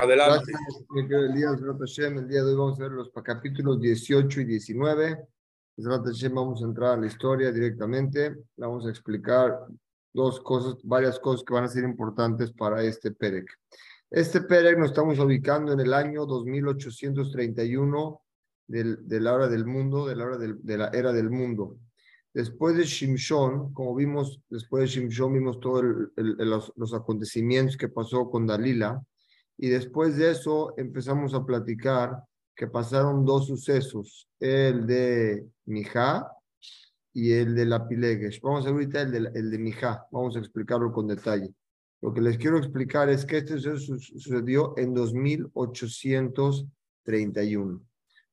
Adelante. El día de hoy vamos a ver los capítulos 18 y 19. Vamos a entrar a la historia directamente. Vamos a explicar dos cosas, varias cosas que van a ser importantes para este Perec. Este Perec nos estamos ubicando en el año 2831 del, de la hora del mundo, de la, hora del, de la era del mundo. Después de Shimshon, como vimos, después de Shimshon vimos todos los, los, acontecimientos que pasó con Dalila. Y después de eso empezamos a platicar que pasaron dos sucesos, el de Mijá y el de la Pilegesh. Vamos a ver ahorita el de, el de Mijá, vamos a explicarlo con detalle. Lo que les quiero explicar es que este suceso sucedió en 2831.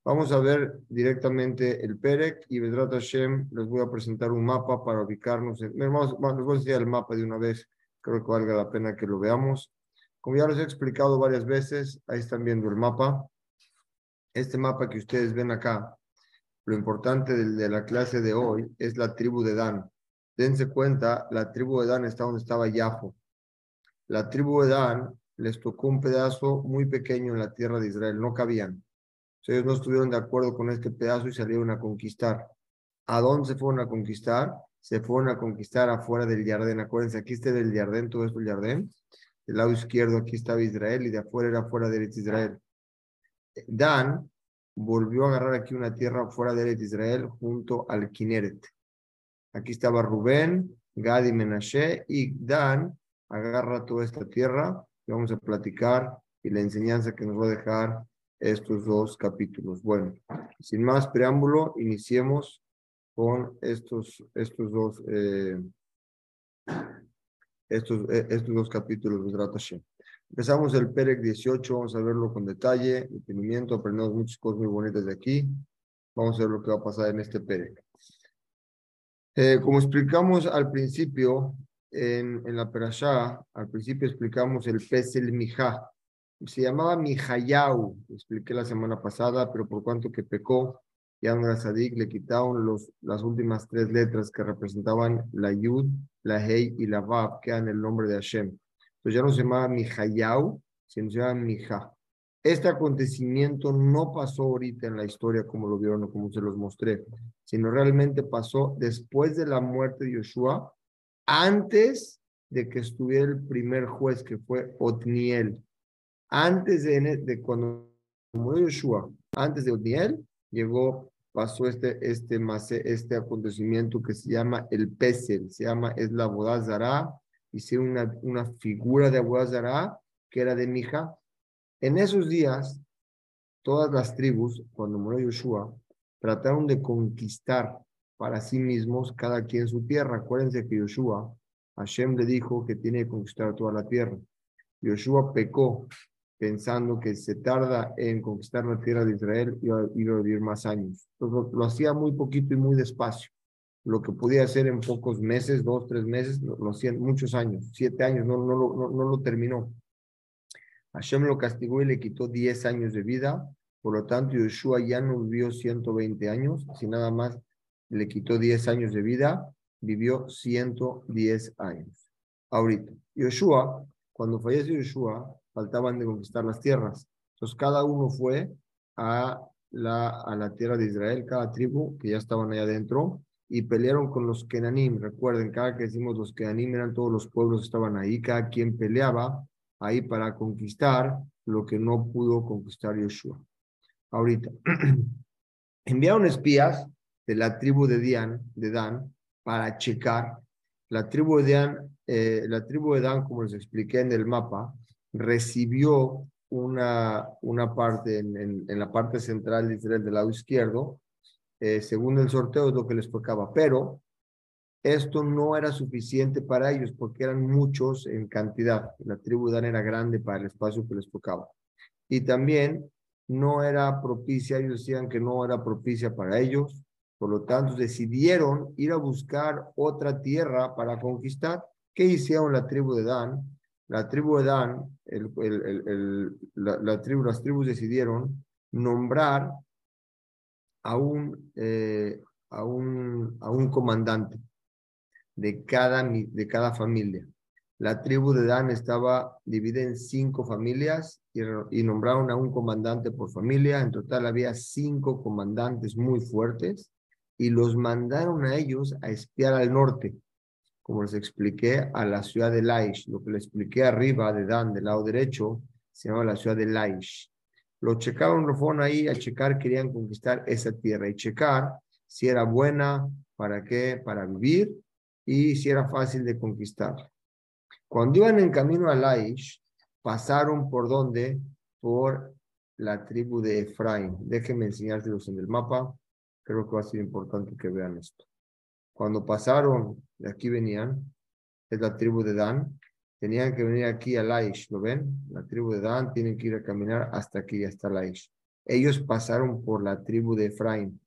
Vamos a ver directamente el Perec y Vedrat Hashem les voy a presentar un mapa para ubicarnos. En, les voy a enseñar el mapa de una vez, creo que valga la pena que lo veamos. Como ya les he explicado varias veces, ahí están viendo el mapa. Este mapa que ustedes ven acá, lo importante de, la clase de hoy es la tribu de Dan. Dense cuenta, la tribu de Dan está donde estaba Yafo. La tribu de Dan les tocó un pedazo muy pequeño en la tierra de Israel, no cabían ellos no estuvieron de acuerdo con este pedazo y salieron a conquistar. ¿A dónde se fueron a conquistar? Se fueron a conquistar afuera del Jardín. Acuérdense, aquí está el Jardín, todo esto el Jardín. Del lado izquierdo aquí estaba Israel y de afuera era fuera de Israel. Dan volvió a agarrar aquí una tierra fuera de Israel junto al Kineret. Aquí estaba Rubén, Gad y Menashe y Dan agarra toda esta tierra y vamos a platicar y la enseñanza que nos va a dejar estos dos capítulos. Bueno, sin más preámbulo, iniciemos con estos, estos dos, eh, estos, eh, estos dos capítulos de Hashem. Empezamos el Perec 18, vamos a verlo con detalle, entendimiento, aprendemos muchas cosas muy bonitas de aquí. Vamos a ver lo que va a pasar en este Perec. Eh, como explicamos al principio, en, en la Perashá, al principio explicamos el Pesel Mijá, se llamaba Mijayau, expliqué la semana pasada, pero por cuanto que pecó, ya no era Sadik, le quitaron los, las últimas tres letras que representaban la Yud, la Hei y la Vav, que eran el nombre de Hashem. Entonces ya no se llamaba Mijayau, sino se llama Mija. Este acontecimiento no pasó ahorita en la historia como lo vieron o como se los mostré, sino realmente pasó después de la muerte de Yoshua, antes de que estuviera el primer juez que fue Otniel. Antes de, de cuando murió Yeshua, antes de Odiel, llegó, pasó este, este, este acontecimiento que se llama el Pesel, se llama, es la Bodazara, hicieron una, una figura de Bodazara que era de Mija. En esos días, todas las tribus, cuando murió Yeshua, trataron de conquistar para sí mismos cada quien su tierra. Acuérdense que Yoshua, Hashem le dijo que tiene que conquistar toda la tierra. Yoshua pecó pensando que se tarda en conquistar la tierra de Israel y iba a vivir más años. Entonces, lo, hacía muy poquito y muy despacio. Lo que podía hacer en pocos meses, dos, tres meses, lo, hacía en muchos años, siete años, no, no, no, no lo terminó. Hashem lo castigó y le quitó diez años de vida. Por lo tanto, Yoshua ya no vivió 120 años, si nada más le quitó diez años de vida, vivió 110 años. Ahorita, Yoshua, cuando falleció Yoshua, faltaban de conquistar las tierras. Entonces cada uno fue a la, a la tierra de Israel, cada tribu que ya estaban allá adentro, y pelearon con los Kenanim. Recuerden, cada que decimos los Kenanim eran todos los pueblos que estaban ahí, cada quien peleaba ahí para conquistar lo que no pudo conquistar Yoshua. Ahorita, enviaron espías de la tribu de, Dan, de Dan para checar. La tribu de Dan, eh, la tribu de Dan, como les expliqué en el mapa, recibió una, una parte en, la parte central de del lado izquierdo, eh, según el sorteo es lo que les tocaba, pero esto no era suficiente para ellos porque eran muchos en cantidad. La tribu Dan era grande para el espacio que les tocaba. Y también no era propicia, ellos decían que no era propicia para ellos, por lo tanto decidieron ir a buscar otra tierra para conquistar. ¿Qué hicieron la tribu de Dan? La tribu de Dan, el, tribu, las tribus decidieron nombrar a un, eh, comandante de cada, de cada familia. La tribu de Dan estaba dividida en cinco familias y, nombraron a un comandante por familia. En total había cinco comandantes muy fuertes y los mandaron a ellos a espiar al norte, como les expliqué, a la ciudad de Laish. Lo que les expliqué arriba de Dan, del lado derecho, se llama la ciudad de Laish. Lo checaron, lo fueron ahí a checar, querían conquistar esa tierra y checar si era buena, para qué, para vivir y si era fácil de conquistar. Cuando iban en camino a Laish, pasaron por donde? Por la tribu de Efraín. Déjenme enseñárselos en el mapa. Creo que va a ser importante que vean esto. Cuando pasaron, de aquí venían, es la tribu de Dan. Tenían que venir aquí a Laish, ¿lo ven? La tribu de Dan tienen que ir a caminar hasta aquí, hasta Laish. Ellos pasaron por la tribu de Efraín.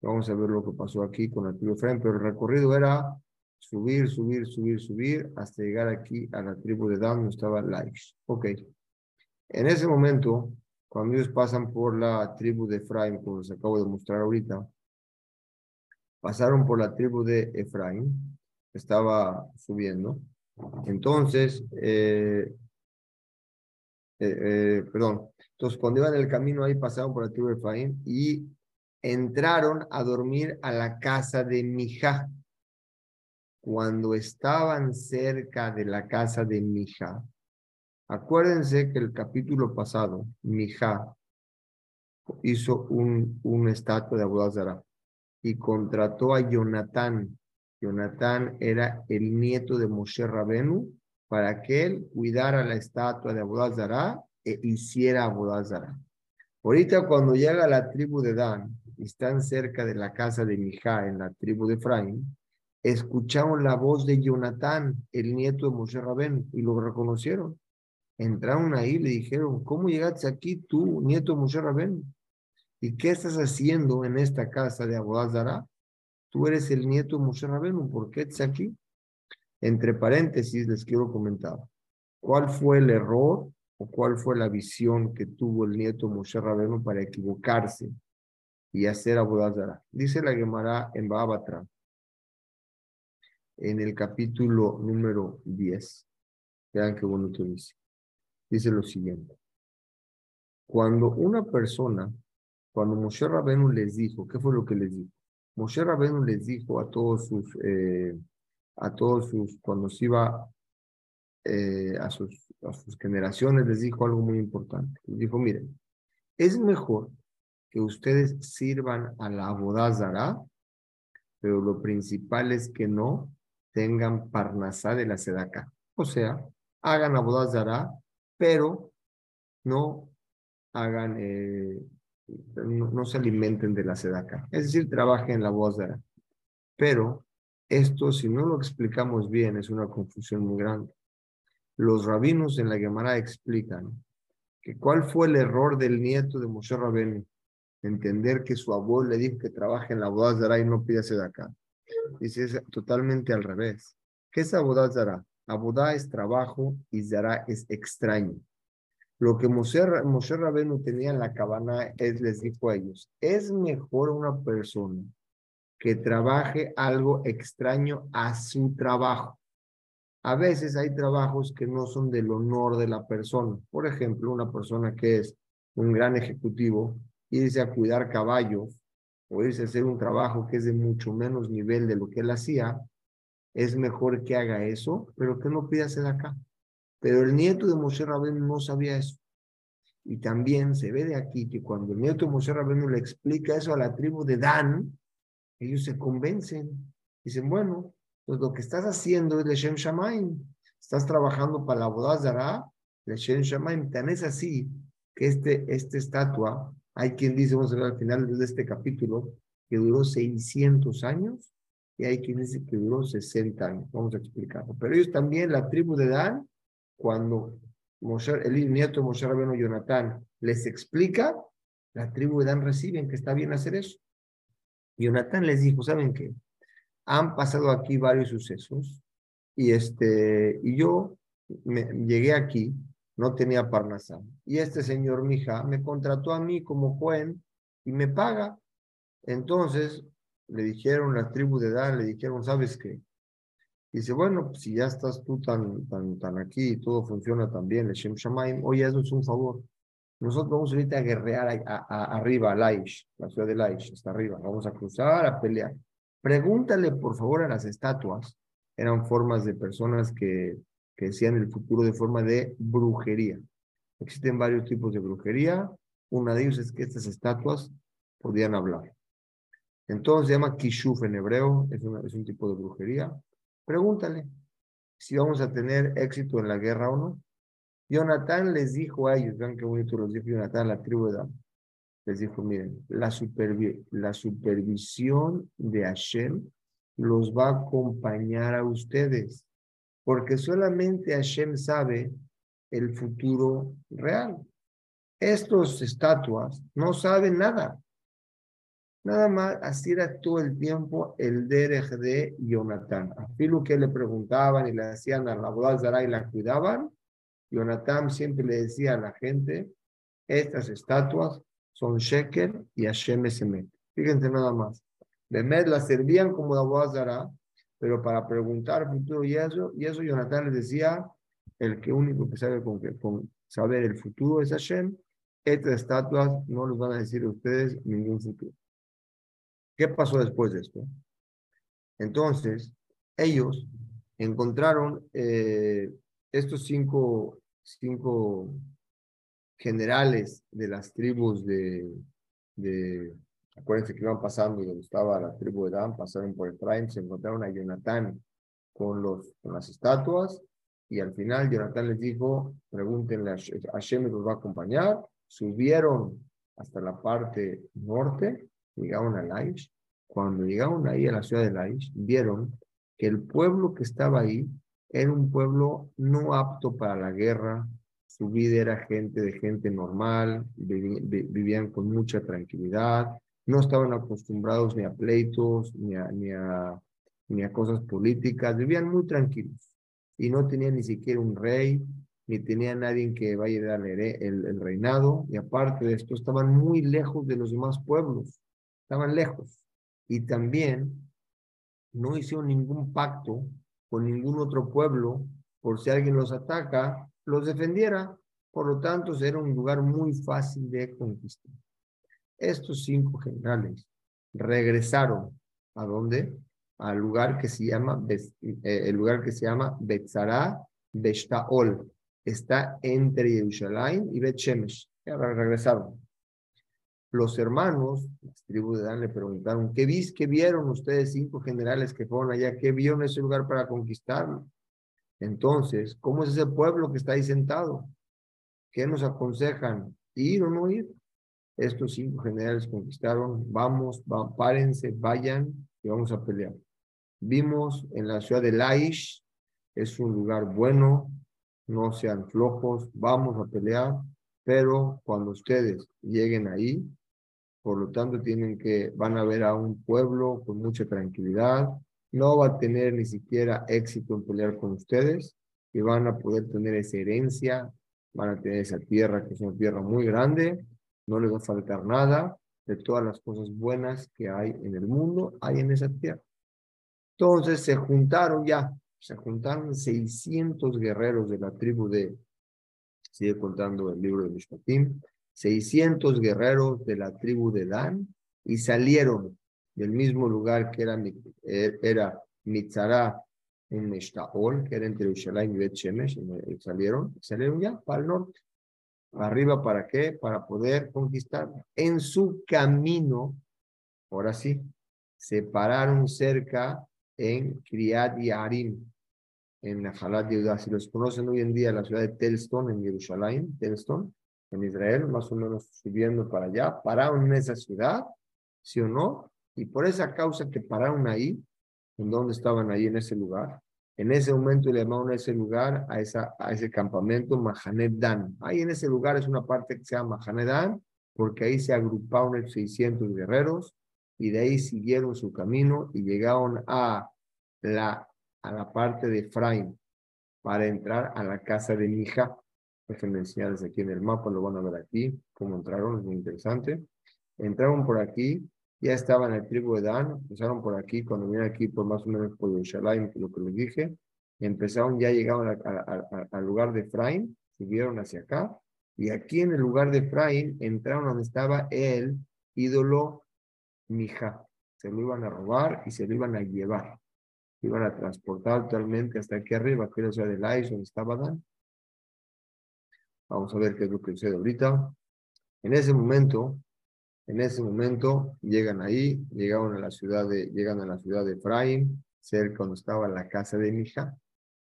Vamos a ver lo que pasó aquí con la tribu de Efraín, pero el recorrido era subir, subir, subir, subir, hasta llegar aquí a la tribu de Dan, donde estaba Laish. Ok. En ese momento, cuando ellos pasan por la tribu de Efraín, como les acabo de mostrar ahorita, pasaron por la tribu de Efraín, estaba subiendo. Entonces, eh, eh, eh, perdón, entonces cuando iban el camino ahí pasaron por la tribu de Efraín y entraron a dormir a la casa de Mijá cuando estaban cerca de la casa de Mija, acuérdense que el capítulo pasado, Mija hizo un, un estatua de Abudazara y contrató a Jonatán. Jonatán era el nieto de Moshe Rabenu para que él cuidara la estatua de Abudazara e hiciera Abudazara. Ahorita cuando llega la tribu de Dan, están cerca de la casa de Mija en la tribu de Efraín, escucharon la voz de Jonatán, el nieto de Moshe Rabén, y lo reconocieron. Entraron ahí y le dijeron, ¿cómo llegaste aquí tú, nieto de Moshe Rabén? ¿Y qué estás haciendo en esta casa de Abodazara? Tú eres el nieto de Moshe Rabén, ¿por qué estás aquí? Entre paréntesis les quiero comentar, ¿cuál fue el error o cuál fue la visión que tuvo el nieto Moshe Rabén para equivocarse y hacer Abodazara? Dice la Gemara en Babatra, en el capítulo número 10. Vean qué bonito dice. Dice lo siguiente. Cuando una persona, cuando Moshe Rabenu les dijo, ¿qué fue lo que les dijo? Moshe Rabenu les dijo a todos sus, eh, a todos sus, cuando se iba eh, a, sus, a sus generaciones, les dijo algo muy importante. Les dijo, miren, es mejor que ustedes sirvan a la abodazara, pero lo principal es que no tengan parnasá de la sedaca. O sea, hagan abodazara, pero no hagan, eh, no, se alimenten de la sedaca. Es decir, trabajen en la abodazara. Pero esto, si no lo explicamos bien, es una confusión muy grande. Los rabinos en la Gemara explican que cuál fue el error del nieto de Moshe Rabenu, entender que su abuelo le dijo que trabaje en la abodazara y no pida sedaca. Dice es totalmente al revés. ¿Qué es Abodá Zara? Abodá es trabajo y Zara es extraño. Lo que Moshe, Moshe Rabenu tenía en la cabana es, les dijo a ellos, es mejor una persona que trabaje algo extraño a su trabajo. A veces hay trabajos que no son del honor de la persona. Por ejemplo, una persona que es un gran ejecutivo, irse a cuidar caballos o irse a hacer un trabajo que es de mucho menos nivel de lo que él hacía, es mejor que haga eso, pero que no pida hacer acá. Pero el nieto de Moshe Rabenu no sabía eso. Y también se ve de aquí que cuando el nieto de Moshe Rabenu le explica eso a la tribu de Dan, ellos se convencen. Dicen, bueno, pues lo que estás haciendo es Leshem Shamaim. Estás trabajando para la boda Leshem Shamaim. Tan es así que este, esta estatua hay quien dice, vamos a ver al final de este capítulo, que duró 600 años y hay quien dice que duró 60 años. Vamos a explicarlo. Pero ellos también, la tribu de Dan, cuando el nieto de Moshe Rabeno Jonatán les explica, la tribu de Dan reciben que está bien hacer eso. Jonatán les dijo, ¿saben qué? Han pasado aquí varios sucesos y, este, y yo me, llegué aquí no tenía Parnasá. Y este señor Mija me contrató a mí como Juan y me paga. Entonces le dijeron la tribu de Dan, le dijeron, ¿sabes qué? Dice, bueno, pues si ya estás tú tan, tan, tan aquí y todo funciona tan bien, el Shem Shamaim, oye, es un favor. Nosotros vamos a guerrear arriba, a Laish, la ciudad de Laish, está arriba. Vamos a cruzar, a pelear. Pregúntale, por favor, a las estatuas. Eran formas de personas que, que decían el futuro de forma de brujería. Existen varios tipos de brujería. Una de ellos es que estas estatuas podían hablar. Entonces se llama Kishuf en hebreo, es, es un tipo de brujería. Pregúntale si vamos a tener éxito en la guerra o no. Jonathan les dijo a ellos, vean qué bonito los dijo Jonathan, la tribu de Dan. Les dijo, miren, la, la supervisión de Hashem los va a acompañar a ustedes, porque solamente Hashem sabe el futuro real. Estos estatuas no saben nada. Nada más así era todo el tiempo el derech de Jonathan. A Filu que le preguntaban y le hacían a la boda y la cuidaban, Jonathan siempre le decía a la gente, estas estatuas son Sheker y Hashem Esemet. Fíjense nada más. Bemet las servían como la boda pero para preguntar futuro y eso, y eso Jonathan les decía, el que único que sabe con, con saber el futuro es Hashem, estas estatuas no les van a decir a ustedes ningún futuro. ¿Qué pasó después de esto? Entonces, ellos encontraron eh, estos cinco, cinco generales de las tribus de, de, acuérdense que iban pasando donde estaba la tribu de Dan, pasaron por Efraín, se encontraron a Jonathan con, los, con las estatuas y al final Jonathan les dijo, pregúntenle a Hashem los va a acompañar, subieron hasta la parte norte llegaron a Laish. Cuando llegaron ahí a la ciudad de Laish, vieron que el pueblo que estaba ahí era un pueblo no apto para la guerra. Su vida era gente de gente normal, vivían con mucha tranquilidad, no estaban acostumbrados ni a pleitos, ni a, ni a, cosas políticas, vivían muy tranquilos y no tenían ni siquiera un rey, ni tenía nadie que vaya a darle el, el, reinado, y aparte de esto estaban muy lejos de los demás pueblos estaban lejos. Y también no hicieron ningún pacto con ningún otro pueblo por si alguien los ataca, los defendiera. Por lo tanto, era un lugar muy fácil de conquistar. Estos cinco generales regresaron a dónde? Al lugar que se llama, eh, el lugar que se llama Beshtaol. Está entre Jerusalén y Bet Shemesh. regresaron los hermanos, las tribus de Dan, le preguntaron, ¿qué, vis, ¿qué vieron ustedes cinco generales que fueron allá? ¿Qué vieron ese lugar para conquistarlo? Entonces, ¿cómo es ese pueblo que está ahí sentado? ¿Qué nos aconsejan? ¿Ir o no ir? Estos cinco generales conquistaron, vamos, párense, vayan y vamos a pelear. Vimos en la ciudad de Laish, es un lugar bueno, no sean flojos, vamos a pelear, pero cuando ustedes lleguen ahí, por lo tanto tienen que, van a ver a un pueblo con mucha tranquilidad, no va a tener ni siquiera éxito en pelear con ustedes y van a poder tener esa herencia, van a tener esa tierra que es una tierra muy grande, no les va a faltar nada de todas las cosas buenas que hay en el mundo, hay en esa tierra. Entonces se juntaron ya, se juntaron 600 guerreros de la tribu de, sigue contando el libro de Mishpatim, 600 guerreros de la tribu de Dan y salieron del mismo lugar que era, eh, era Mitzara en Meshtaol, que era entre Yerushalayim y Bet Shemesh, y salieron, salieron ya para el norte. Arriba, ¿para qué? Para poder conquistar. En su camino, ahora sí, se pararon cerca en Kriat Yarim, en la Jalat de Judá. Si los conocen hoy en día, la ciudad de Telston, en Jerusalén, Telston, en Israel, más o menos subiendo para allá, pararon en esa ciudad, ¿sí o no? Y por esa causa que pararon ahí, en donde estaban ahí en ese lugar, en ese momento le llamaron a ese lugar, a, esa, a ese campamento Mahanet Dan. Ahí en ese lugar es una parte que se llama Mahanet Dan, porque ahí se agruparon 600 guerreros y de ahí siguieron su camino y llegaron a la, a la parte de Efraín para entrar a la casa de Mija, Déjenme enseñarles aquí en el mapa, lo van a ver aquí, cómo entraron, es muy interesante. Entraron por aquí ya estaban en el tribu de Dan, empezaron por aquí, cuando vinieron aquí por más o menos por Yerushalayim, lo que les dije, empezaron, ya llegaron al lugar de Efraín, subieron hacia acá, y aquí en el lugar de Efraín entraron donde estaba el ídolo Mija. Se lo iban a robar y se lo iban a llevar. iban a transportar totalmente hasta aquí arriba, que era la ciudad de Lais, donde estaba Dan. Vamos a ver qué es lo que sucede ahorita. En ese momento, en ese momento llegan ahí, llegaron a la ciudad de, llegan a la ciudad de Efraín, cerca donde estaba la casa de Mija.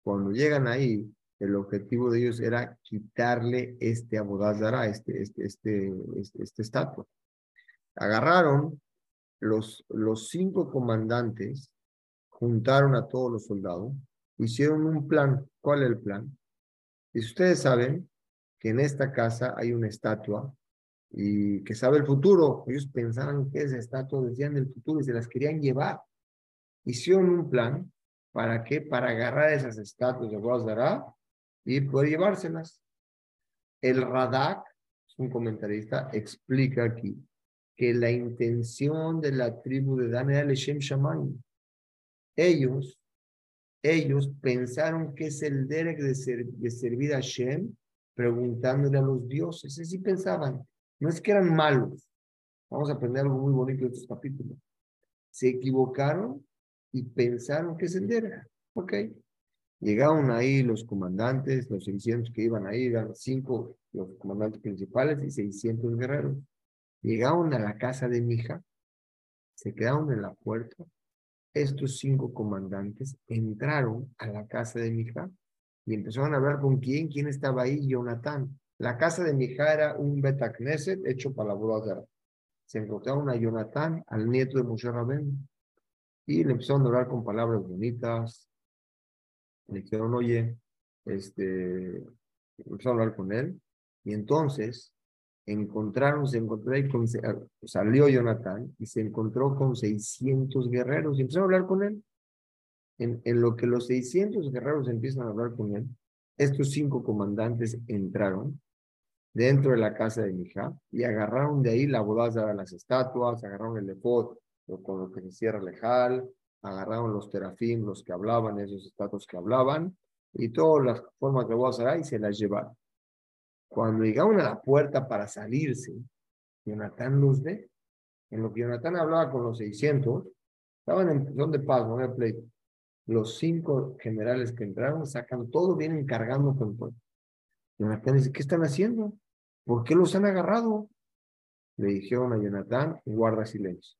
Cuando llegan ahí, el objetivo de ellos era quitarle este abodazara, este, este, este, este, este estatua. Agarraron los, los cinco comandantes, juntaron a todos los soldados, hicieron un plan. ¿Cuál es el plan? Y ustedes saben que en esta casa hay una estatua y que sabe el futuro. Ellos pensaban que esa estatua decían del futuro y se las querían llevar. Hicieron un plan. ¿Para qué? Para agarrar esas estatuas de Abodazara y poder llevárselas. El Radak, un comentarista, explica aquí que la intención de la tribu de Dan era el Shem Shamayim. Ellos, ellos pensaron que es el derek de, servir a Shem preguntándole a los dioses. Así pensaban. No es que eran malos. Vamos a aprender algo muy bonito de estos capítulos. Se equivocaron y pensaron que derek. Ok. Llegaron ahí los comandantes, los 600 que iban ahí, eran cinco los comandantes principales y 600 guerreros. Llegaron a la casa de mi hija, se quedaron en la puerta. Estos cinco comandantes entraron a la casa de mi hija y empezaron a hablar con quién, quién estaba ahí, Jonathan. La casa de mi hija era un Betacneset hecho para la boda Se encontraron a Jonathan, al nieto de Moshe Rabén, y le empezaron a hablar con palabras bonitas, le dijeron, oye, este, empezó a hablar con él, y entonces encontraron, se encontró ahí con, salió Jonathan y se encontró con 600 guerreros y empezó a hablar con él. En, en lo que los 600 guerreros empiezan a hablar con él, estos cinco comandantes entraron dentro de la casa de Mija y agarraron de ahí la bodaza de las estatuas, agarraron el lepot con lo que se cierra lejal, agarraron los terafim, los que hablaban, esos estatus que hablaban, y todas las formas de voz y se las llevaron. Cuando llegaron a la puerta para salirse, Jonathan los ve. En lo que Jonathan hablaba con los 600, estaban en son de paz, no había pleito. Los cinco generales que entraron sacan todo, vienen cargando con todo. Jonathan dice, ¿qué están haciendo? ¿Por qué los han agarrado? Le dijeron a Jonathan, guarda silencio.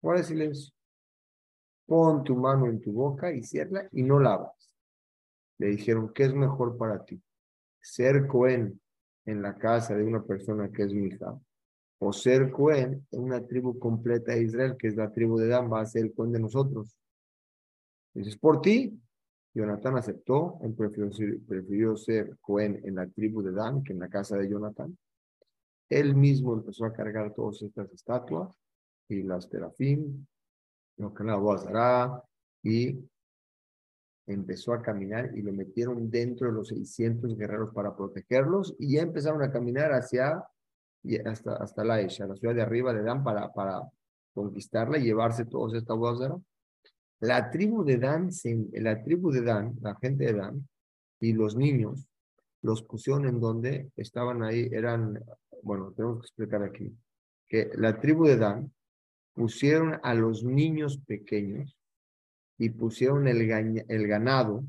Guarda silencio pon tu mano en tu boca y cierra y no lavas. Le dijeron, ¿qué es mejor para ti? Ser Cohen en la casa de una persona que es mi hija, o ser Cohen en una tribu completa de Israel, que es la tribu de Dan, va a ser el Cohen de nosotros. Dices, por ti. Jonathan aceptó, él prefirió ser, prefirió Cohen en la tribu de Dan que en la casa de Jonathan. Él mismo empezó a cargar todas estas estatuas y las terafim lo que la hará y empezó a caminar y lo metieron dentro de los 600 guerreros para protegerlos y ya empezaron a caminar hacia hasta, hasta la Esha, la ciudad de arriba de Dan para, para conquistarla y llevarse todos esta Bozara. La tribu de Dan, la tribu de Dan, la gente de Dan y los niños los pusieron en donde estaban ahí, eran, bueno, tenemos que explicar aquí, que la tribu de Dan pusieron a los niños pequeños y pusieron el, ganado,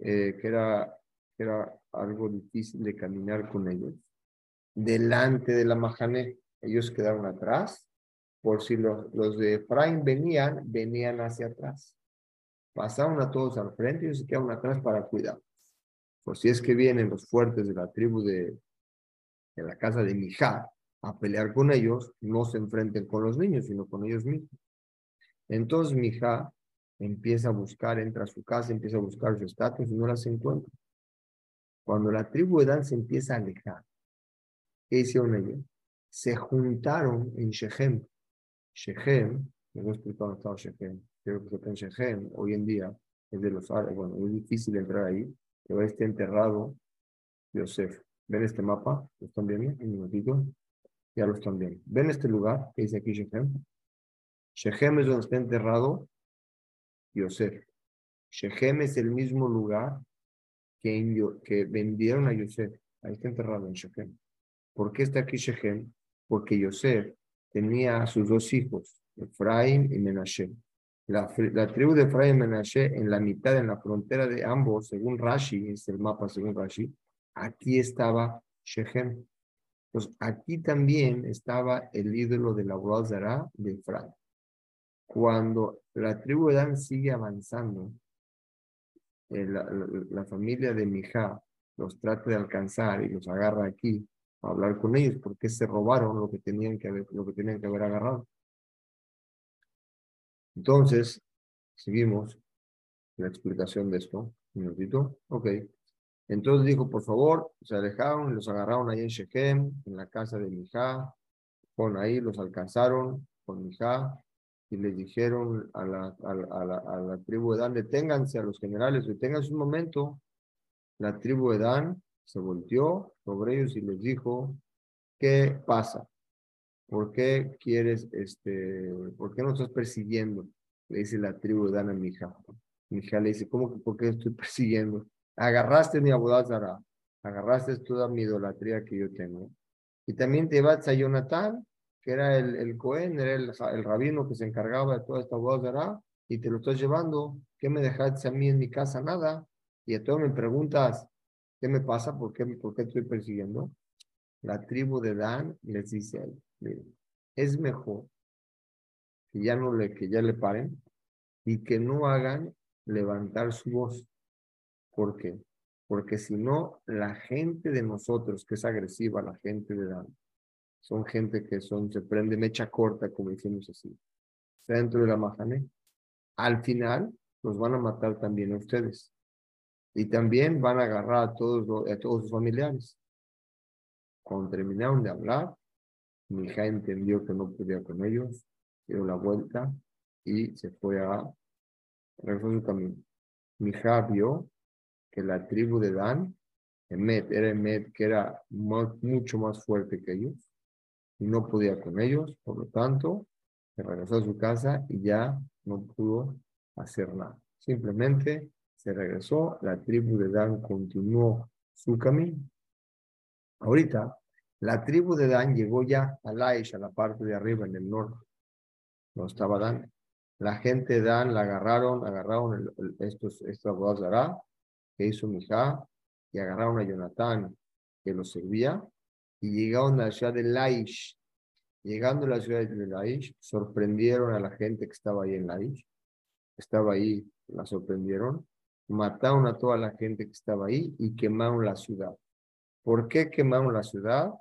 eh, que, era, era algo difícil de caminar con ellos, delante de la majané. Ellos quedaron atrás, por si los, los de Efraín venían, venían hacia atrás. Pasaron a todos al frente y se quedaron atrás para cuidar. Por si es que vienen los fuertes de la tribu de, de la casa de Mijá, a pelear con ellos, no se enfrenten con los niños, sino con ellos mismos. Entonces mi hija empieza a buscar, entra a su casa, empieza a buscar sus estatus y no las encuentra. Cuando la tribu de Dan se empieza a alejar, ¿qué hicieron ellos? Se juntaron en Shechem. Shechem, me voy a explicar dónde estaba Shechem. Creo que está en Shechem, hoy en día es de los árabes, bueno, es difícil entrar ahí, pero esté enterrado Yosef. ¿Ven este mapa? ¿Lo están viendo? Un minutito. Ya lo están viendo. ¿Ven este lugar que dice aquí Shechem? Shechem es donde está enterrado Yosef. Shechem es el mismo lugar que, que vendieron a Yosef. Ahí está enterrado en Shechem. ¿Por qué está aquí Shechem? Porque Yosef tenía a sus dos hijos, Efraín y Menashe. La, tribu de Efraín y Menashe en la mitad, en la frontera de ambos, según Rashi, es el mapa según Rashi, aquí estaba Shechem. Pues aquí también estaba el ídolo de la Zara de Efraín. Cuando la tribu de Dan sigue avanzando, eh, la, familia de Mijá los trata de alcanzar y los agarra aquí a hablar con ellos porque se robaron lo que tenían que haber, lo que tenían que haber agarrado. Entonces, seguimos la explicación de esto. Un minutito. Ok. Entonces dijo, por favor, se alejaron, los agarraron ahí en Shechem, en la casa de Mijá. Con ahí los alcanzaron con Mijá y les dijeron a la, a, la, a la, tribu de Dan, deténganse a los generales, deténganse un momento. La tribu de Dan se volteó sobre ellos y les dijo, ¿qué pasa? ¿Por qué quieres, este, por qué no estás persiguiendo? Le dice la tribu de Dan a mi hija. Mi hija le dice, ¿cómo que por qué estoy persiguiendo? Agarraste mi abodazara, agarraste toda mi idolatría que yo tengo. Y también te vas a Jonathan, que era el, el Cohen, era el, el, rabino que se encargaba de toda esta abodazara, y te lo estás llevando. ¿Qué me dejaste a mí en mi casa? Nada. Y a todos me preguntas, ¿qué me pasa? ¿Por qué, por estoy persiguiendo? La tribu de Dan les dice él, es mejor que ya no le, que ya le paren y que no hagan levantar su voz. ¿Por qué? Porque si no, la gente de nosotros, que es agresiva, la gente de Dan, son gente que son, se prende mecha corta, como decimos así, dentro de la majané. Al final, los van a matar también a ustedes. Y también van a agarrar a todos, a todos sus familiares. Cuando terminaron de hablar, mi hija entendió que no podía con ellos, dio la vuelta y se fue a regresó su camino. Mi hija vio que la tribu de Dan, Emet, era Emet, que era mucho más fuerte que ellos, y no podía con ellos, por lo tanto, se regresó a su casa y ya no pudo hacer nada. Simplemente se regresó, la tribu de Dan continuó su camino. Ahorita, la tribu de Dan llegó ya a Laish, a la parte de arriba, en el norte no estaba Dan. La gente de Dan la agarraron, agarraron estos, esta Zara que hizo Mijá, y agarraron a Jonathan, que lo servía, y llegaron a la ciudad de Laish. Llegando a la ciudad de Laish, sorprendieron a la gente que estaba ahí en Laish. Estaba ahí, la sorprendieron, mataron a toda la gente que estaba ahí y quemaron la ciudad. ¿Por qué quemaron la ciudad?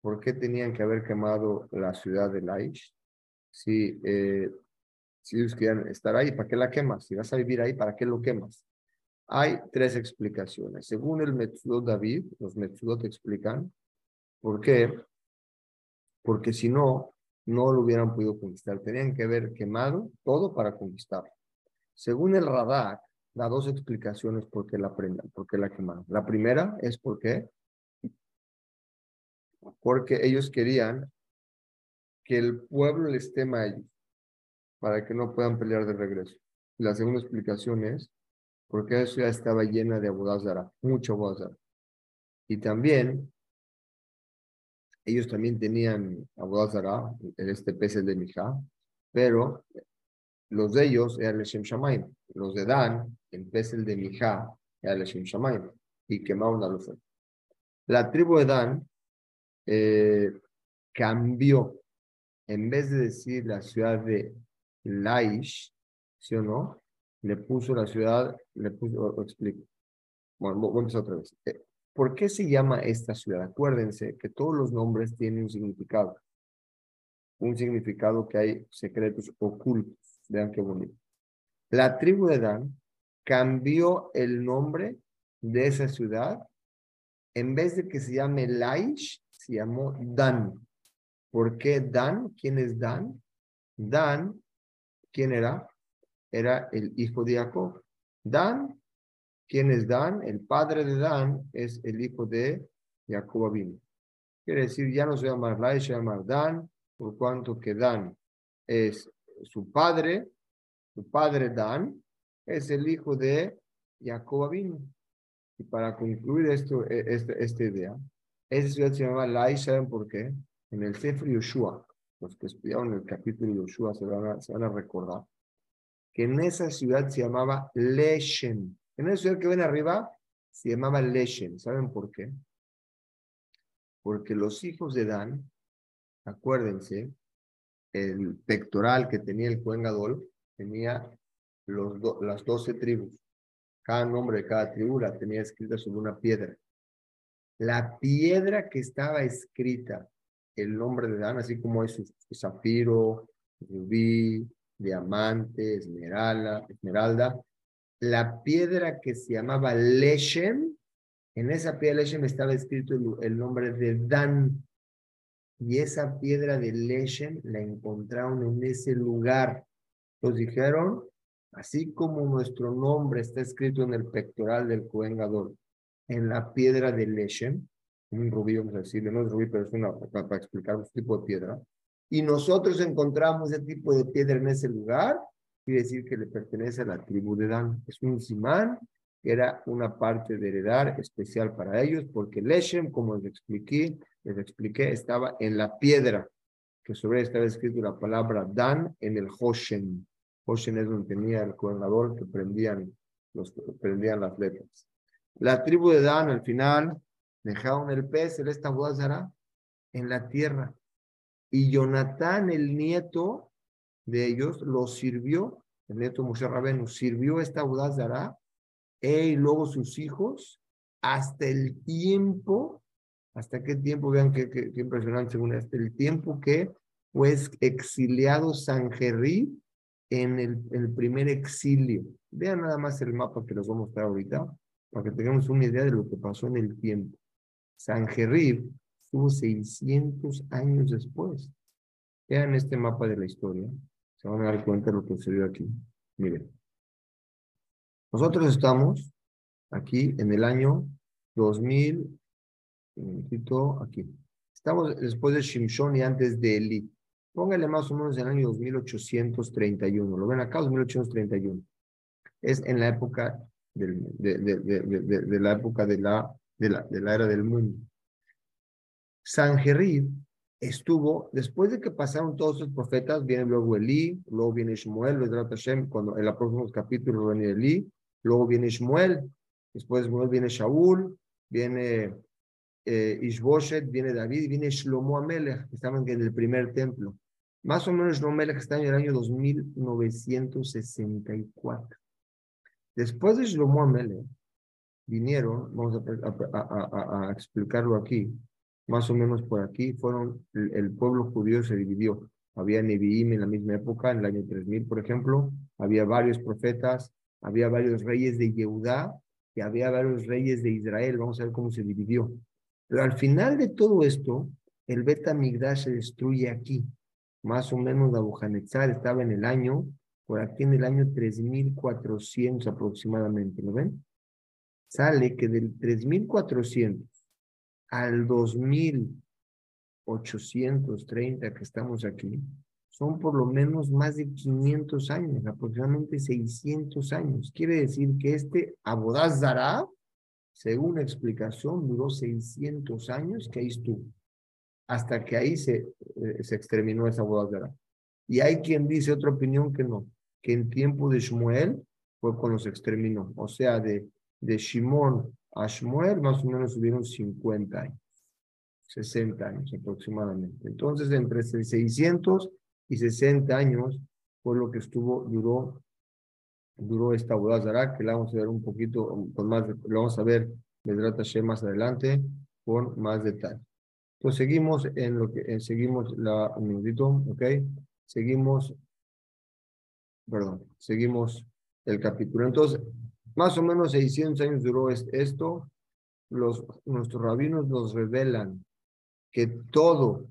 ¿Por qué tenían que haber quemado la ciudad de Laish? si, eh, si ellos quieren estar ahí, ¿para qué la quemas? Si vas a vivir ahí, ¿para qué lo quemas? Hay tres explicaciones. Según el Metzudot David, los Metzudot explican por qué. Porque si no, no lo hubieran podido conquistar. Tenían que haber quemado todo para conquistarlo. Según el Radak, da dos explicaciones por qué la por qué la quemaron. La primera es porque porque ellos querían que el pueblo les tema a ellos para que no puedan pelear de regreso. la segunda explicación es porque la ciudad estaba llena de abodazara, mucho abodazara. Y también, ellos también tenían abodazara, este pez de Mijá, pero los de ellos eran el Shem Shamaim. Los de Dan, el pez de Mijá, era el Shem Shamaim. Y quemaron a los La tribu de Dan eh, cambió en vez de decir la ciudad de Laish, ¿sí o no? Le puso la ciudad, le puso, lo explico. Bueno, vamos otra vez. Eh, ¿Por qué se llama esta ciudad? Acuérdense que todos los nombres tienen un significado. Un significado que hay secretos ocultos. Vean qué bonito. La tribu de Dan cambió el nombre de esa ciudad. En vez de que se llame Laish, se llamó Dan. ¿Por qué Dan? ¿Quién es Dan? Dan, ¿quién era? Era el hijo de Jacob. Dan, ¿quién es Dan? El padre de Dan es el hijo de Jacob Abin. Quiere decir, ya no se llama Lai, se llama Dan, por cuanto que Dan es su padre, su padre Dan, es el hijo de Jacob vino. Y para concluir esto, e, este, esta idea, esa ciudad se llama Lai, ¿saben por qué? En el Sefer Yoshua, los que estudiaron el capítulo de Yoshua se van, a, se van a recordar, que en esa ciudad se llamaba Leshen. En esa ciudad que ven arriba se llamaba Leshen. ¿Saben por qué? Porque los hijos de Dan, acuérdense, el pectoral que tenía el Cohen tenía los las doce tribus. Cada nombre de cada tribu la tenía escrita sobre una piedra. La piedra que estaba escrita, el nombre de Dan, así como es zafiro, rubí, diamante, esmeralda, esmeralda, la piedra que se llamaba Leshem, en esa piedra Leshem estaba escrito el, nombre de Dan. Y esa piedra de Leshem la encontraron en ese lugar. Entonces dijeron, así como nuestro nombre está escrito en el pectoral del Cohen en la piedra de Leshem, un rubí, vamos a decirle, no es rubí, pero es una, para, explicar un tipo de piedra, y nosotros encontramos ese tipo de piedra en ese lugar, quiere decir que le pertenece a la tribu de Dan. Es un simán era una parte de heredar especial para ellos, porque Leshem, como les expliqué, les expliqué, estaba en la piedra, que sobre él estaba escrito la palabra Dan en el Hoshen. Hoshen es donde tenía el gobernador que prendían, los, prendían las letras. La tribu de Dan al final dejaron el pez, el estabuzará en la tierra. Y Jonatán, el nieto de ellos, lo sirvió, el nieto Moshe Rabenu, sirvió esta Udazara, y luego sus hijos, hasta el tiempo, hasta qué tiempo, vean qué, qué, impresionante según hasta el tiempo que fue exiliado Sanjerrí en el, el, primer exilio. Vean nada más el mapa que les voy a mostrar ahorita, para que tengamos una idea de lo que pasó en el tiempo. Sanjerib estuvo 600 años después. Vean este mapa de la historia. Se van a dar cuenta de lo que sucedió aquí. Miren. Nosotros estamos aquí en el año 2000. Un aquí. Estamos después de Shimshon y antes de Eli. Póngale más o menos en el año 2831. ¿Lo ven acá? 2831. Es en la época del, de, de, de, de, la época de la, de la, de la era del mundo. Sanjerib estuvo, después de que pasaron todos los profetas, viene luego Elí, luego viene Shmuel, Hashem, cuando en los próximos capítulos viene Elí, luego viene Shmuel, después de Shmuel viene Shaul, viene eh, Ishboshet, viene David, viene Shlomo Amelech, que estaban en el primer templo. Más o menos Shlomo Amelech está en el año 2964. Después de Shlomo Amelech, vinieron, vamos a explicarlo aquí, más o menos por aquí, fueron, el, pueblo judío se dividió. Había Nevi'im en la misma época, en el año 3000, por ejemplo, había varios profetas, había varios reyes de Yehudá y había varios reyes de Israel. Vamos a ver cómo se dividió. Pero al final de todo esto, el Bet se destruye aquí. Más o menos Nabucodonosor estaba en el año, por aquí en el año 3400 aproximadamente, ¿lo ven? Sale que del 3400 al 2830 que estamos aquí, son por lo menos más de 500 años, aproximadamente 600 años. Quiere decir que este Abodaz Zara, según explicación, duró 600 años que ahí estuvo, hasta que ahí se, eh, se exterminó esa Abodaz Zara. Y hay quien dice otra opinión que no, que en tiempo de Shmuel fue cuando se exterminó, o sea, de, de Shimón a Shmuel más o menos subieron 50 años, 60 años aproximadamente. Entonces, entre 600 y 60 años fue lo que estuvo, duró, duró esta Zara, que la vamos a ver un poquito, con más, lo vamos a ver más adelante, con más detalle. Entonces, seguimos en lo que, eh, seguimos la, un minutito, ok, seguimos, perdón, seguimos el capítulo. Entonces, más o menos 600 años duró esto. Los, nuestros rabinos nos revelan que todo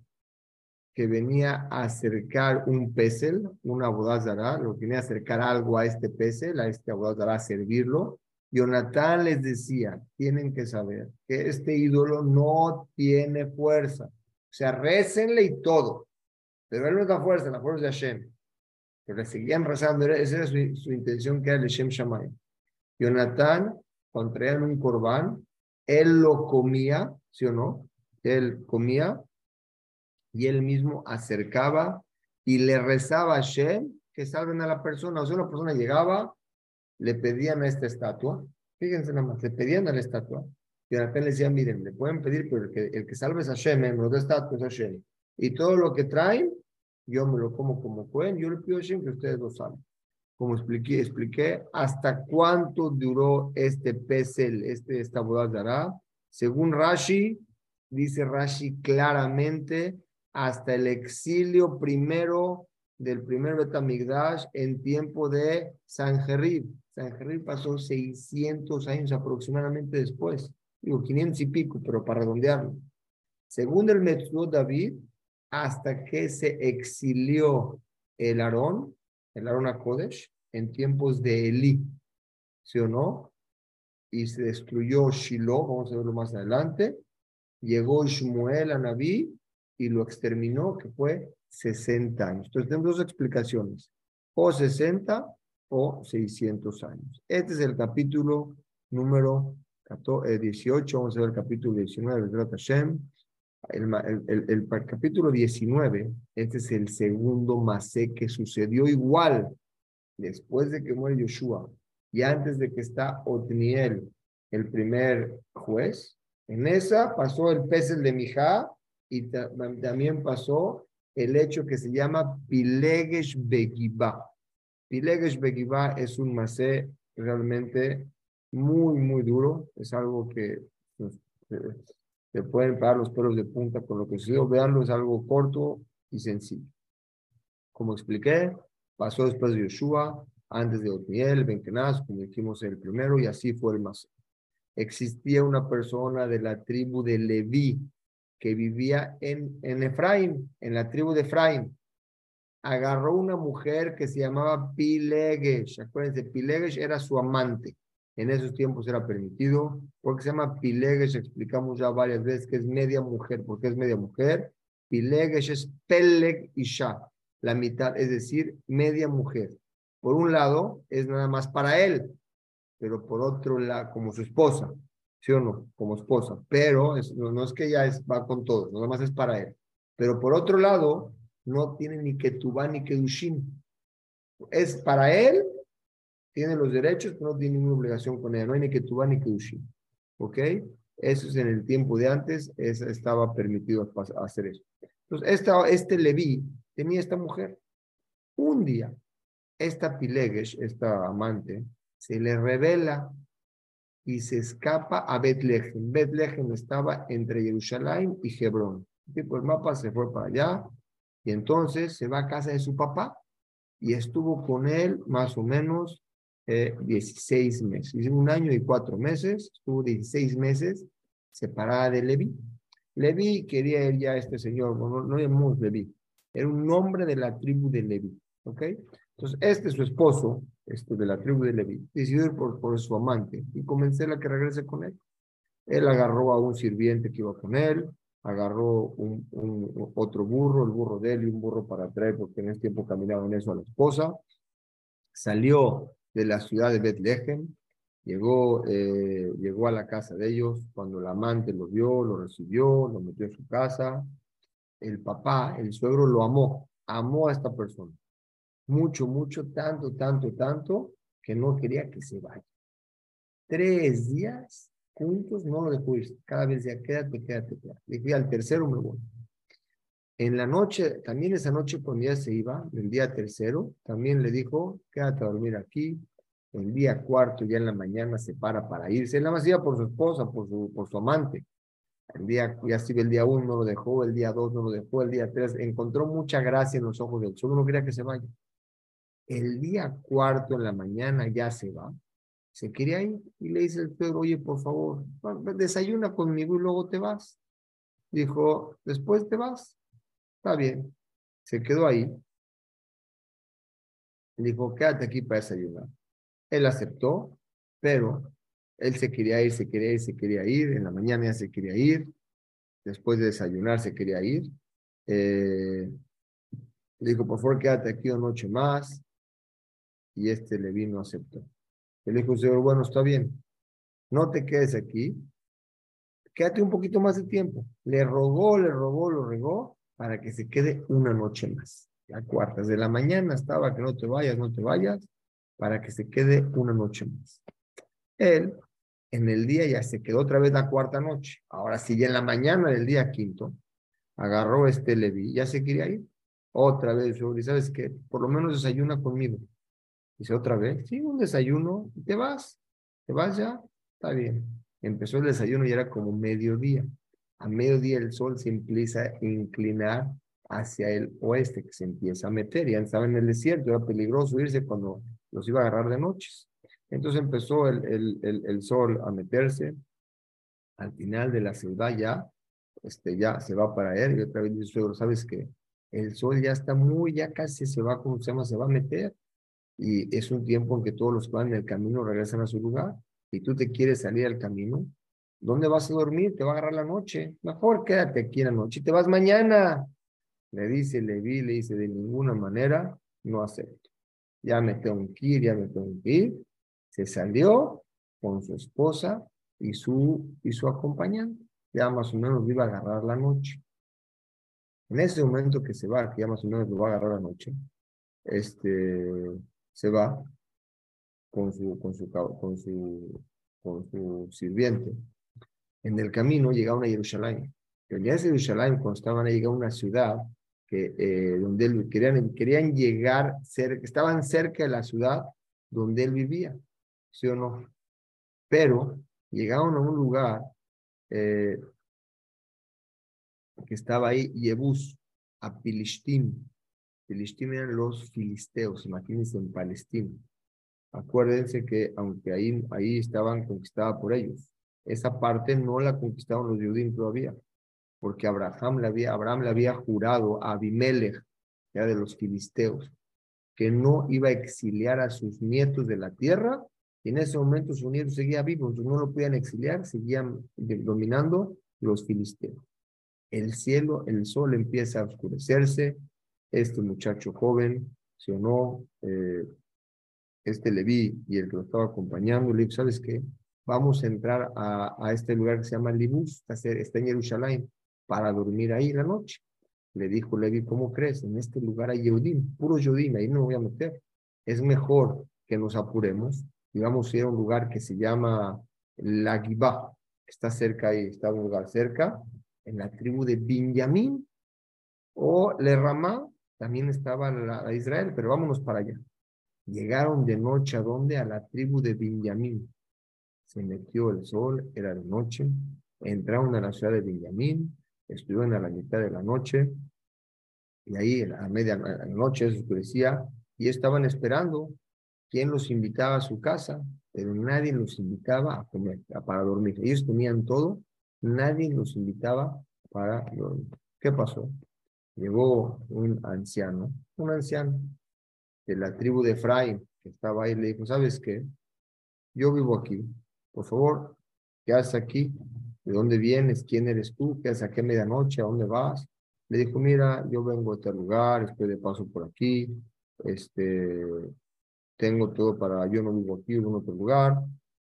que venía a acercar un pesel, una abodazara, lo que venía a acercar algo a este pesel, a este abodazara, a servirlo, Jonatán les decía, tienen que saber que este ídolo no tiene fuerza. O sea, récenle y todo. Pero él no da fuerza, la fuerza de Hashem. Pero le seguían rezando, esa era su, intención que era el Hashem Shamay. Jonatán, cuando traían un corbán, él lo comía, ¿sí o no? Él comía y él mismo acercaba y le rezaba a Hashem que salven a la persona. O sea, una persona llegaba, le pedían a esta estatua, fíjense nada más, le pedían a la estatua, y de repente le decían, miren, le pueden pedir, pero el que, el que salve es Hashem, ¿eh? no de estatua es Hashem. Y todo lo que traen, yo me lo como como pueden, yo le pido a Hashem que ustedes lo salven. Como expliqué, expliqué hasta cuánto duró este pesel, este, esta boda de Ará. Según Rashi, dice Rashi claramente, hasta el exilio primero del primer Betamigdash en tiempo de Sanjerib. Sanjerib pasó 600 años aproximadamente después, digo 500 y pico, pero para redondearlo. Según el Metzud David, hasta que se exilió el Aarón, el Aarón a Kodesh, en tiempos de Elí, ¿sí o no? Y se destruyó Shiloh, vamos a verlo más adelante. Llegó Shmuel a Naví y lo exterminó, que fue 60 años. Entonces tenemos dos explicaciones, o 60 o 600 años. Este es el capítulo número 18, eh, vamos a ver el capítulo 19, el, el, el, capítulo 19, este es el segundo Masé que sucedió igual después de que muere Yoshua y antes de que está Otniel, el primer juez. En esa pasó el pez de Mijá y también pasó el hecho que se llama Pilegesh Begibá. Pilegesh Begibá es un masé realmente muy, muy duro. Es algo que pues, se pueden parar los pelos de punta con lo que sucedió. Veanlo, es algo corto y sencillo. Como expliqué, pasó después de Yoshua, antes de Otniel, Benkenaz, como dijimos el primero, y así fue el masé. Existía una persona de la tribu de Leví, que vivía en, en Efraín, en la tribu de Efraín. Agarró una mujer que se llamaba Pilegesh. Acuérdense, Pilegesh era su amante. En esos tiempos era permitido. porque se llama Pilegesh? Explicamos ya varias veces que es media mujer. porque es media mujer? Pilegesh es Peleg Isha, la mitad, es decir, media mujer. Por un lado, es nada más para él, pero por otro lado, como su esposa. ¿Sí o no? Como esposa, pero no, es que ella es, va con todo, nada más es para él. Pero por otro lado, no tiene ni Ketubá ni Kedushin. Es para él, tiene los derechos, pero no tiene ninguna obligación con ella, no hay ni Ketubá ni Kedushin. ¿Ok? Eso es en el tiempo de antes, estaba permitido hacer eso. Entonces, esta, este Leví tenía esta mujer. Un día, esta Pilegesh, esta amante, se le revela y se escapa a Betlehem. Betlehem estaba entre Jerusalén y Hebrón. Tipo, el mapa se fue para allá y entonces se va a casa de su papá y estuvo con él más o menos eh, 16 meses. Un año y cuatro meses, estuvo 16 meses separada de Leví. Leví quería ir ya a este señor, no, no llamamos Leví, era un nombre de la tribu de Leví, ¿ok? Entonces, este su esposo, este de la tribu de Leví, decidió ir por, por su amante y convencerla a que regrese con él. Él agarró a un sirviente que iba con él, agarró un, otro burro, el burro de él y un burro para traer, porque en ese tiempo caminaban eso a la esposa. Salió de la ciudad de Bethlehem, llegó, eh, llegó a la casa de ellos. Cuando el amante lo vio, lo recibió, lo metió en su casa. El papá, el suegro, lo amó, amó a esta persona mucho, mucho, tanto, tanto, tanto, que no quería que se vaya. Tres días juntos no lo dejó ir. Cada vez decía, quédate, quédate, quédate. Dije, al tercero me voy. En la noche, también esa noche cuando ya se iba, el día tercero, también le dijo, quédate a dormir aquí. El día cuarto, ya en la mañana, se para para irse. Nada más iba por su esposa, por su, por su amante. El día, ya estuvo el día uno, no lo dejó, el día dos no lo dejó, el día tres, encontró mucha gracia en los ojos del sol, no quería que se vaya. El día cuarto en la mañana ya se va. Se quería ir y le dice el Pedro, oye, por favor, desayuna conmigo y luego te vas. Dijo, después te vas. Está bien. Se quedó ahí. Dijo, quédate aquí para desayunar. Él aceptó, pero Él se quería ir, se quería ir, se quería ir. En la mañana ya se quería ir. Después de desayunar se quería ir. Eh, le dijo, por favor, quédate aquí una noche más. Y este le vino, aceptó. Le dijo, señor, bueno, está bien. No te quedes aquí. Quédate un poquito más de tiempo. Le rogó, le rogó, lo regó para que se quede una noche más. La cuarta, de la mañana estaba que no te vayas, no te vayas, para que se quede una noche más. Él, en el día ya se quedó otra vez la cuarta noche. Ahora sí, ya en la mañana del día quinto, agarró este Levi, ya se quería ir. Otra vez, sabes que por lo menos desayuna conmigo. Dice otra vez, sí, un desayuno, y te vas, te vas ya, está bien. Empezó el desayuno y era como mediodía. A mediodía el sol se empieza a inclinar hacia el oeste, que se empieza a meter. Ya estaba en el desierto, era peligroso irse cuando los iba a agarrar de noches. Entonces empezó el, el, el, sol a meterse. Al final de la ciudad ya, este, ya se va para él. Y otra vez dice, suegro, ¿sabes qué? El sol ya está muy, ya casi se va, como se llama? Se va a meter. Y es un tiempo en que todos los que van en el camino regresan a su lugar. Y tú te quieres salir al camino, ¿dónde vas a dormir? Te va a agarrar la noche. Mejor quédate aquí en la noche y te vas mañana. Le dice Levi, le dice, de ninguna manera no acepto. Ya me tengo que ir, ya me tengo que ir. Se salió con su esposa y su, y su acompañante. Ya más o menos iba a agarrar la noche. En ese momento que se va, que ya más o menos lo va a agarrar la noche, este, se va con su, con su, con su, con su sirviente. En el camino llegaron a Jerusalén. En ese Jerusalén, cuando estaban ahí, a una ciudad que, eh, donde él, querían, querían llegar, cerca, estaban cerca de la ciudad donde él vivía, ¿sí o no? Pero llegaron a un lugar eh, que estaba ahí, Yebus, a Pilistín. Pilistín eran los filisteos, imagínense en Palestina. Acuérdense que aunque ahí, ahí estaban conquistadas por ellos, esa parte no la conquistaron los judíos todavía, porque Abraham le había, Abraham le había jurado a Abimelech, ya de los filisteos, que no iba a exiliar a sus nietos de la tierra, y en ese momento sus nietos seguían vivos, entonces no lo podían exiliar, seguían dominando los filisteos. El cielo, el sol empieza a oscurecerse, este muchacho joven, si o no, eh, este Leví y el que lo estaba acompañando, le dijo, ¿sabes qué? Vamos a entrar a, este lugar que se llama Libus, está en Jerusalén, para dormir ahí la noche. Le dijo Levi, ¿cómo crees? En este lugar hay Yehudim, puro Yehudim, ahí no me voy a meter. Es mejor que nos apuremos y vamos a ir a un lugar que se llama La Gibá, está cerca ahí, está un lugar cerca, en la tribu de Benjamín, o Le Ramá, también estaba la, Israel, pero vámonos para allá. Llegaron de noche a dónde? A la tribu de Benjamín. Se metió el sol, era de noche. Entraron a la ciudad de Benjamín, estuvieron a la mitad de la noche, y ahí a media noche se oscurecía, y estaban esperando quién los invitaba a su casa, pero nadie los invitaba a comer, para dormir. Ellos tenían todo, nadie los invitaba para dormir. ¿Qué pasó? Llegó un anciano, un anciano de la tribu de Efraín, que estaba ahí, le dijo, ¿sabes qué? Yo vivo aquí, por favor, ¿qué haces aquí? ¿De dónde vienes? ¿Quién eres tú? ¿Qué haces aquí a medianoche? ¿A dónde vas? Le dijo, mira, yo vengo de este lugar, estoy de paso por aquí, este, tengo todo para, yo no vivo aquí, vivo en otro lugar,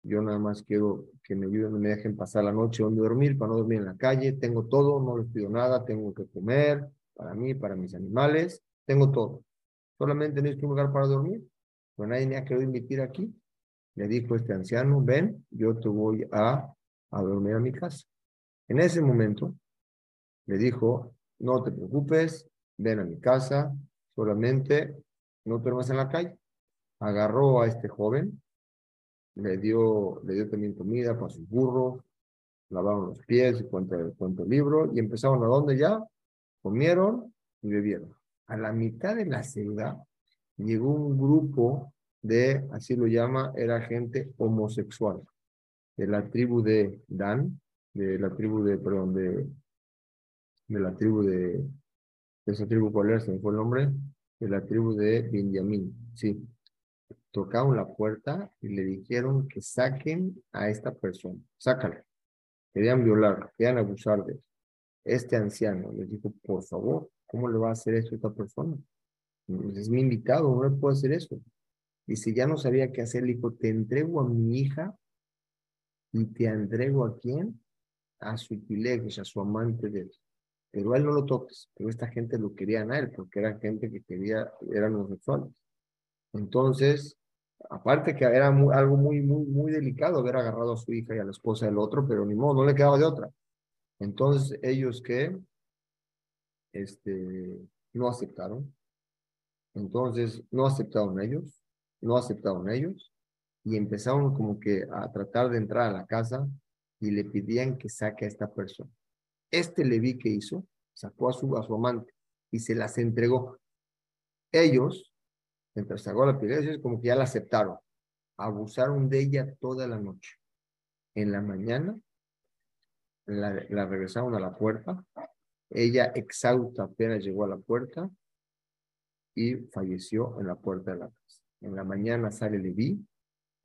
yo nada más quiero que me ayuden, me dejen pasar la noche donde dormir, para no dormir en la calle, tengo todo, no les pido nada, tengo que comer, para mí, para mis animales, tengo todo. Solamente necesito un lugar para dormir, pero nadie me ha querido invitar aquí. Le dijo este anciano, ven, yo te voy a, a dormir a mi casa. En ese momento le dijo, no te preocupes, ven a mi casa, solamente no duermas en la calle. Agarró a este joven, le dio, le dio también comida para sus burros, lavaron los pies, cuenta el libro, y empezaron a dónde ya, comieron y bebieron. A la mitad de la ciudad llegó un grupo de, así lo llama, era gente homosexual, de la tribu de Dan, de la tribu de, perdón, de, de la tribu de, de esa tribu cuál era, se me fue el nombre, de la tribu de Benjamín, sí. tocaron la puerta y le dijeron que saquen a esta persona, sácala. Querían violarla, querían abusar de él. Este anciano les dijo, por favor, ¿cómo le va a hacer eso a esta persona? Pues, es mi invitado, no puedo hacer eso. Si ya no sabía qué hacer, le dijo, te entrego a mi hija y te entrego a quién? A su pilegues, a su amante de él. Pero a él no lo toques, pero esta gente lo querían a él, porque era gente que quería, eran homosexuales. Entonces, aparte que era algo muy, muy, muy delicado haber agarrado a su hija y a la esposa del otro, pero ni modo, no le quedaba de otra. Entonces, ellos que este, no aceptaron, entonces, no aceptaron ellos, no aceptaron ellos, y empezaron como que a tratar de entrar a la casa y le pedían que saque a esta persona. Este Leví que hizo, sacó a su, a su amante y se las entregó. Ellos, mientras sacó la pelea, como que ya la aceptaron. Abusaron de ella toda la noche. En la mañana la, regresaron a la puerta. Ella, exhausta, apenas llegó a la puerta, y falleció en la puerta de la casa. En la mañana sale Leví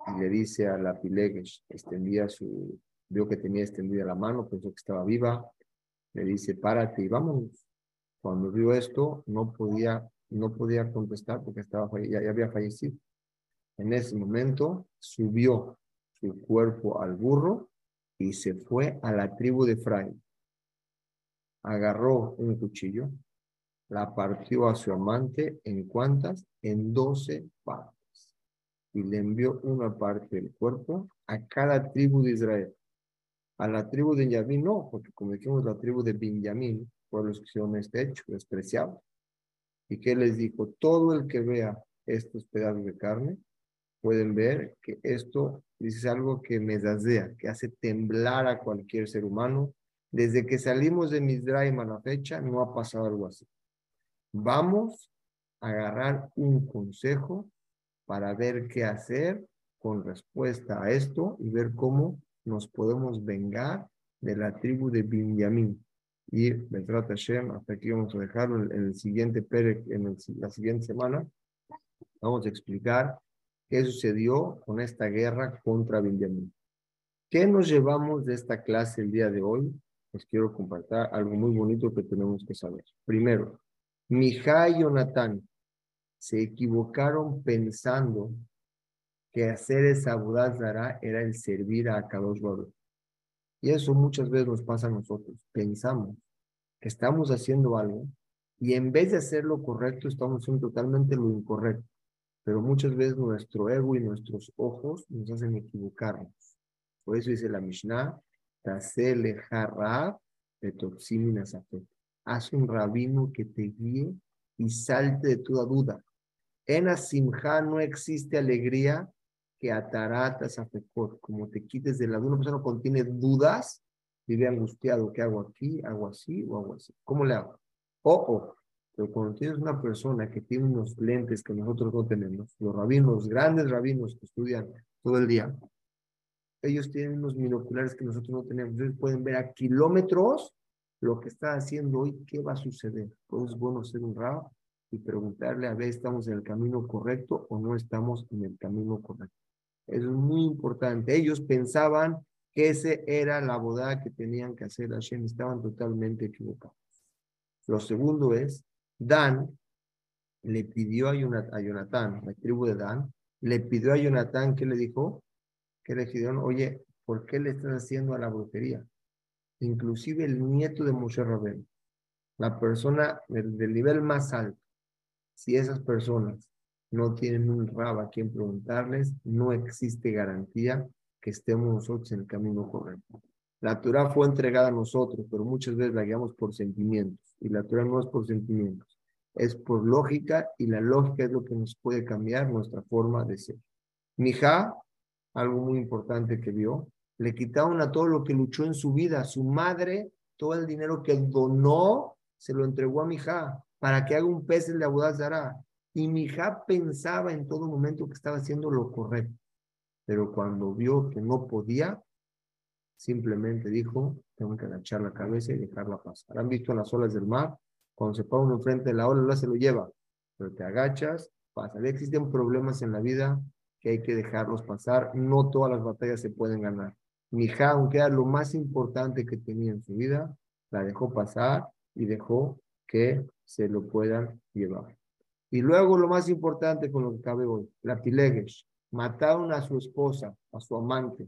y le dice a la Pilegesh, extendía su, vio que tenía extendida la mano, pensó que estaba viva, le dice, párate y vámonos. Cuando vio esto, no podía, no podía contestar porque estaba, ya, había fallecido. En ese momento subió su cuerpo al burro y se fue a la tribu de Efraín. Agarró un cuchillo, la partió a su amante en cuantas? En doce partes. Y le envió una parte del cuerpo a cada tribu de Israel. A la tribu de Benjamín no, porque como dijimos, la tribu de Benjamín los que hicieron este hecho, despreciado. ¿Y qué les dijo? Todo el que vea estos pedazos de carne, pueden ver que esto es algo que me dasea, que hace temblar a cualquier ser humano. Desde que salimos de Misraim a la fecha, no ha pasado algo así. Vamos a agarrar un consejo para ver qué hacer con respuesta a esto y ver cómo nos podemos vengar de la tribu de Benjamín. Y Betrat Hashem, hasta aquí vamos a dejarlo en el siguiente Perek, en la siguiente semana. Vamos a explicar qué sucedió con esta guerra contra Benjamín. ¿Qué nos llevamos de esta clase el día de hoy? Les quiero compartir algo muy bonito que tenemos que saber. Primero, Mijá y Jonatán se equivocaron pensando que hacer esa Zara era el servir a Kadosh Baruch. Y eso muchas veces nos pasa a nosotros. Pensamos que estamos haciendo algo y en vez de hacer lo correcto, estamos haciendo totalmente lo incorrecto. Pero muchas veces nuestro ego y nuestros ojos nos hacen equivocarnos. Por eso dice la Mishnah, Tasele Harab haz un rabino que te guíe y salte de toda duda. En Asimha no existe alegría que ataratas a como te quites de la duda. Una persona cuando tiene dudas, vive angustiado. ¿Qué hago aquí? ¿Hago así o hago así? ¿Cómo le hago? O, pero cuando tienes una persona que tiene unos lentes que nosotros no tenemos, los rabinos, grandes rabinos que estudian todo el día, ellos tienen unos binoculares que nosotros no tenemos. Ellos pueden ver a kilómetros lo que está haciendo hoy, ¿qué va a suceder? Pues es bueno ser un rab y preguntarle a ver, ¿estamos en el camino correcto o no estamos en el camino correcto? Es muy importante. Ellos pensaban que ese era la boda que tenían que hacer Hashem, estaban totalmente equivocados. Lo segundo es, Dan le pidió a Jonathan, la tribu de Dan, le pidió a Jonathan que le dijo, que le dijeron, oye, ¿por qué le estás haciendo a la brujería? inclusive el nieto de Moshe Rabén, la persona del, nivel más alto, si esas personas no tienen un rab a quien preguntarles, no existe garantía que estemos nosotros en el camino correcto. La Torah fue entregada a nosotros, pero muchas veces la guiamos por sentimientos. Y la Torah no es por sentimientos, es por lógica y la lógica es lo que nos puede cambiar nuestra forma de ser. Mija, algo muy importante que vio, le quitaron a todo lo que luchó en su vida. Su madre, todo el dinero que donó, se lo entregó a mi hija para que haga un pez en la Zara. Y mi hija pensaba en todo momento que estaba haciendo lo correcto. Pero cuando vio que no podía, simplemente dijo, tengo que agachar la cabeza y dejarla pasar. ¿Han visto las olas del mar? Cuando se pone uno enfrente de la ola, la se lo lleva. Pero te agachas, pasa. Existen problemas en la vida, que hay que dejarlos pasar. No todas las batallas se pueden ganar. Mija, aunque era lo más importante que tenía en su vida, la dejó pasar y dejó que se lo puedan llevar. Y luego lo más importante con lo que cabe hoy, la Pilegesh. Mataron a su esposa, a su amante.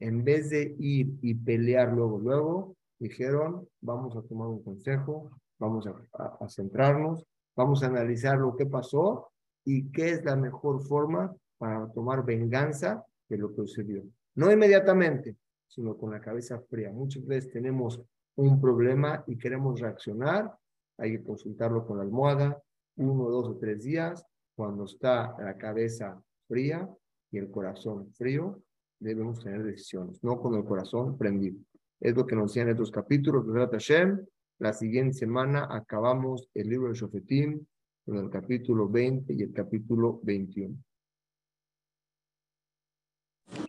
En vez de ir y pelear luego, luego, dijeron, vamos a tomar un consejo, vamos a centrarnos, vamos a analizar lo que pasó y qué es la mejor forma para tomar venganza de lo que sucedió. No inmediatamente, sino con la cabeza fría. Muchas veces tenemos un problema y queremos reaccionar, hay que consultarlo con la almohada, uno, dos o tres días, cuando está la cabeza fría y el corazón frío, debemos tener decisiones, no con el corazón prendido. Es lo que nos enseñan estos capítulos de Hashem. La siguiente semana acabamos el libro de Shofetim con el capítulo 20 y el capítulo 21.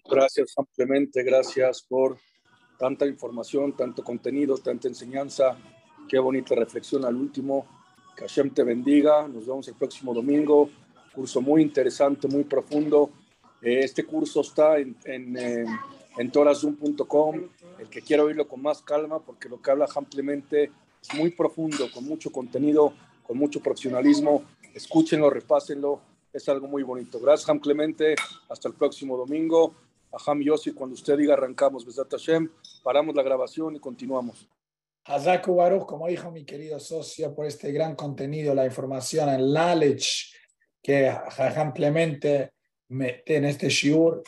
Gracias ampliamente, gracias por tanta información, tanto contenido, tanta enseñanza. Qué bonita reflexión al último. Que Hashem te bendiga. Nos vemos el próximo domingo. Curso muy interesante, muy profundo. Este curso está en, en, eh, en torazoom.com. El que quiera oírlo con más calma, porque lo que habla ampliamente es muy profundo, con mucho contenido, con mucho profesionalismo. Escúchenlo, repásenlo. Es algo muy bonito. Gracias, Ham Clemente. Hasta el próximo domingo. Aham Yossi, cuando usted diga arrancamos, Besat Hashem, paramos la grabación y continuamos. Hazaku Baruch, como dijo mi querido socio, por este gran contenido, la información, el knowledge que Jajam Clemente mete en este shiur,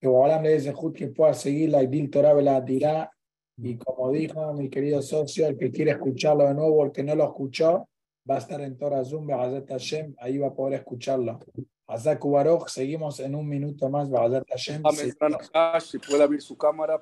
que Boalam le dice que pueda seguir la Idil Torah la dirá. Y como dijo mi querido socio, el que quiere escucharlo de nuevo, el que no lo escuchó, va a estar en Torah Zoom, Hashem, ahí va a poder escucharlo. Hazaku Baruch, seguimos en un minuto más, Hashem. Si puede abrir su cámara.